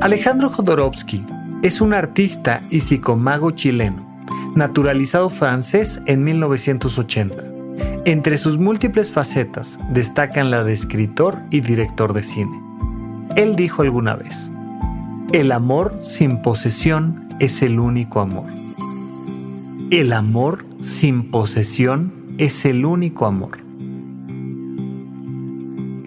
Alejandro Jodorowsky es un artista y psicomago chileno, naturalizado francés en 1980. Entre sus múltiples facetas destacan la de escritor y director de cine. Él dijo alguna vez, el amor sin posesión es el único amor. El amor sin posesión es el único amor.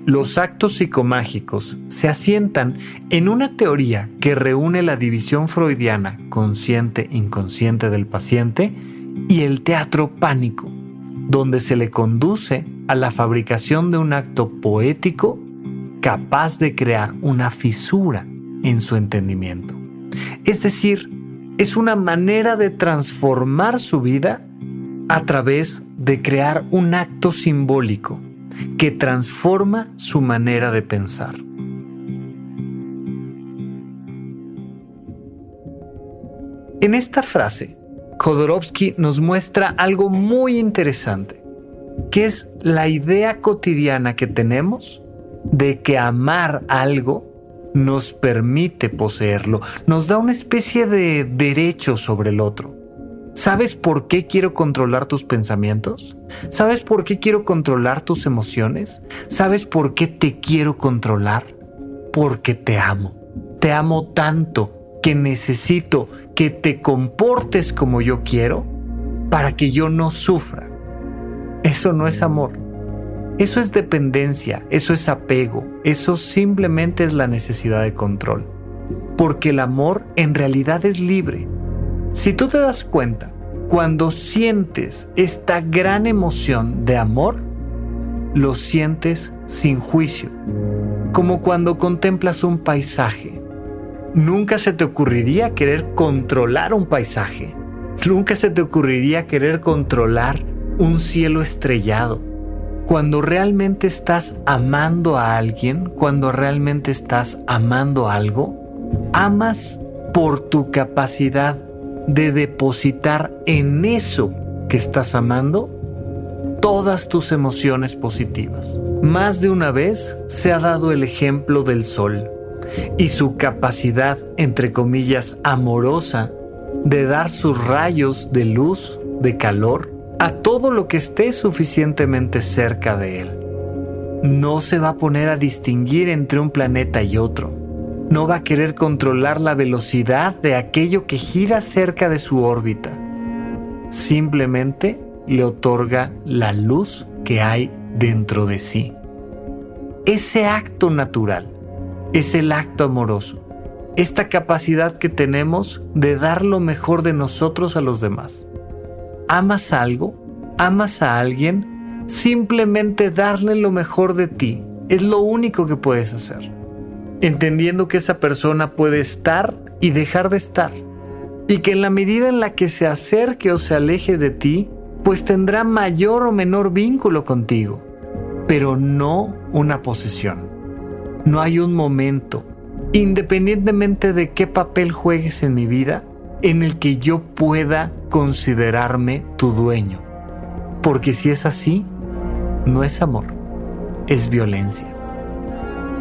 Los actos psicomágicos se asientan en una teoría que reúne la división freudiana consciente-inconsciente del paciente y el teatro pánico, donde se le conduce a la fabricación de un acto poético capaz de crear una fisura en su entendimiento. Es decir, es una manera de transformar su vida a través de crear un acto simbólico que transforma su manera de pensar. En esta frase, Jodorowsky nos muestra algo muy interesante, que es la idea cotidiana que tenemos de que amar algo nos permite poseerlo, nos da una especie de derecho sobre el otro. ¿Sabes por qué quiero controlar tus pensamientos? ¿Sabes por qué quiero controlar tus emociones? ¿Sabes por qué te quiero controlar? Porque te amo. Te amo tanto que necesito que te comportes como yo quiero para que yo no sufra. Eso no es amor. Eso es dependencia, eso es apego, eso simplemente es la necesidad de control. Porque el amor en realidad es libre si tú te das cuenta, cuando sientes esta gran emoción de amor, lo sientes sin juicio, como cuando contemplas un paisaje. Nunca se te ocurriría querer controlar un paisaje. Nunca se te ocurriría querer controlar un cielo estrellado. Cuando realmente estás amando a alguien, cuando realmente estás amando algo, amas por tu capacidad de depositar en eso que estás amando todas tus emociones positivas. Más de una vez se ha dado el ejemplo del sol y su capacidad, entre comillas, amorosa de dar sus rayos de luz, de calor, a todo lo que esté suficientemente cerca de él. No se va a poner a distinguir entre un planeta y otro no va a querer controlar la velocidad de aquello que gira cerca de su órbita. Simplemente le otorga la luz que hay dentro de sí. Ese acto natural es el acto amoroso, esta capacidad que tenemos de dar lo mejor de nosotros a los demás. ¿Amas algo? ¿Amas a alguien? Simplemente darle lo mejor de ti es lo único que puedes hacer entendiendo que esa persona puede estar y dejar de estar. Y que en la medida en la que se acerque o se aleje de ti, pues tendrá mayor o menor vínculo contigo, pero no una posesión. No hay un momento, independientemente de qué papel juegues en mi vida, en el que yo pueda considerarme tu dueño. Porque si es así, no es amor, es violencia.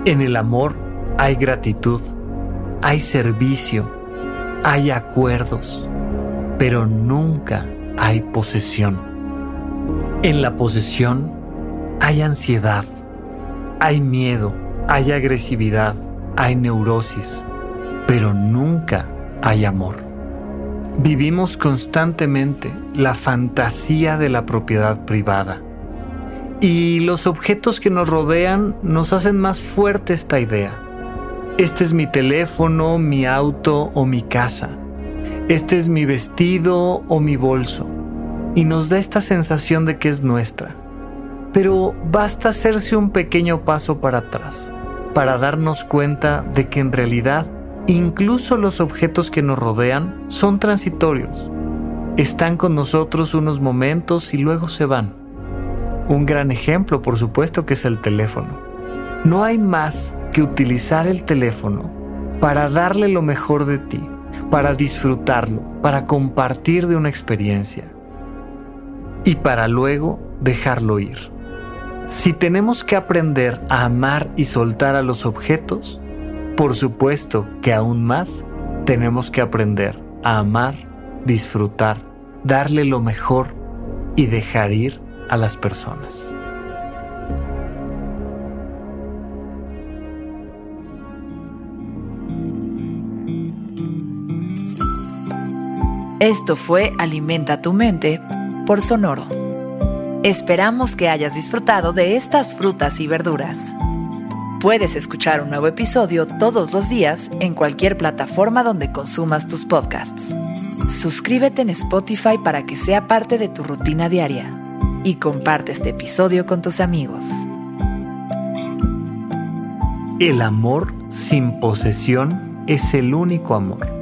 En el amor hay gratitud, hay servicio, hay acuerdos, pero nunca hay posesión. En la posesión hay ansiedad, hay miedo, hay agresividad, hay neurosis, pero nunca hay amor. Vivimos constantemente la fantasía de la propiedad privada y los objetos que nos rodean nos hacen más fuerte esta idea. Este es mi teléfono, mi auto o mi casa. Este es mi vestido o mi bolso. Y nos da esta sensación de que es nuestra. Pero basta hacerse un pequeño paso para atrás para darnos cuenta de que en realidad incluso los objetos que nos rodean son transitorios. Están con nosotros unos momentos y luego se van. Un gran ejemplo, por supuesto, que es el teléfono. No hay más que utilizar el teléfono para darle lo mejor de ti, para disfrutarlo, para compartir de una experiencia y para luego dejarlo ir. Si tenemos que aprender a amar y soltar a los objetos, por supuesto que aún más tenemos que aprender a amar, disfrutar, darle lo mejor y dejar ir a las personas. Esto fue Alimenta tu mente por Sonoro. Esperamos que hayas disfrutado de estas frutas y verduras. Puedes escuchar un nuevo episodio todos los días en cualquier plataforma donde consumas tus podcasts. Suscríbete en Spotify para que sea parte de tu rutina diaria y comparte este episodio con tus amigos. El amor sin posesión es el único amor.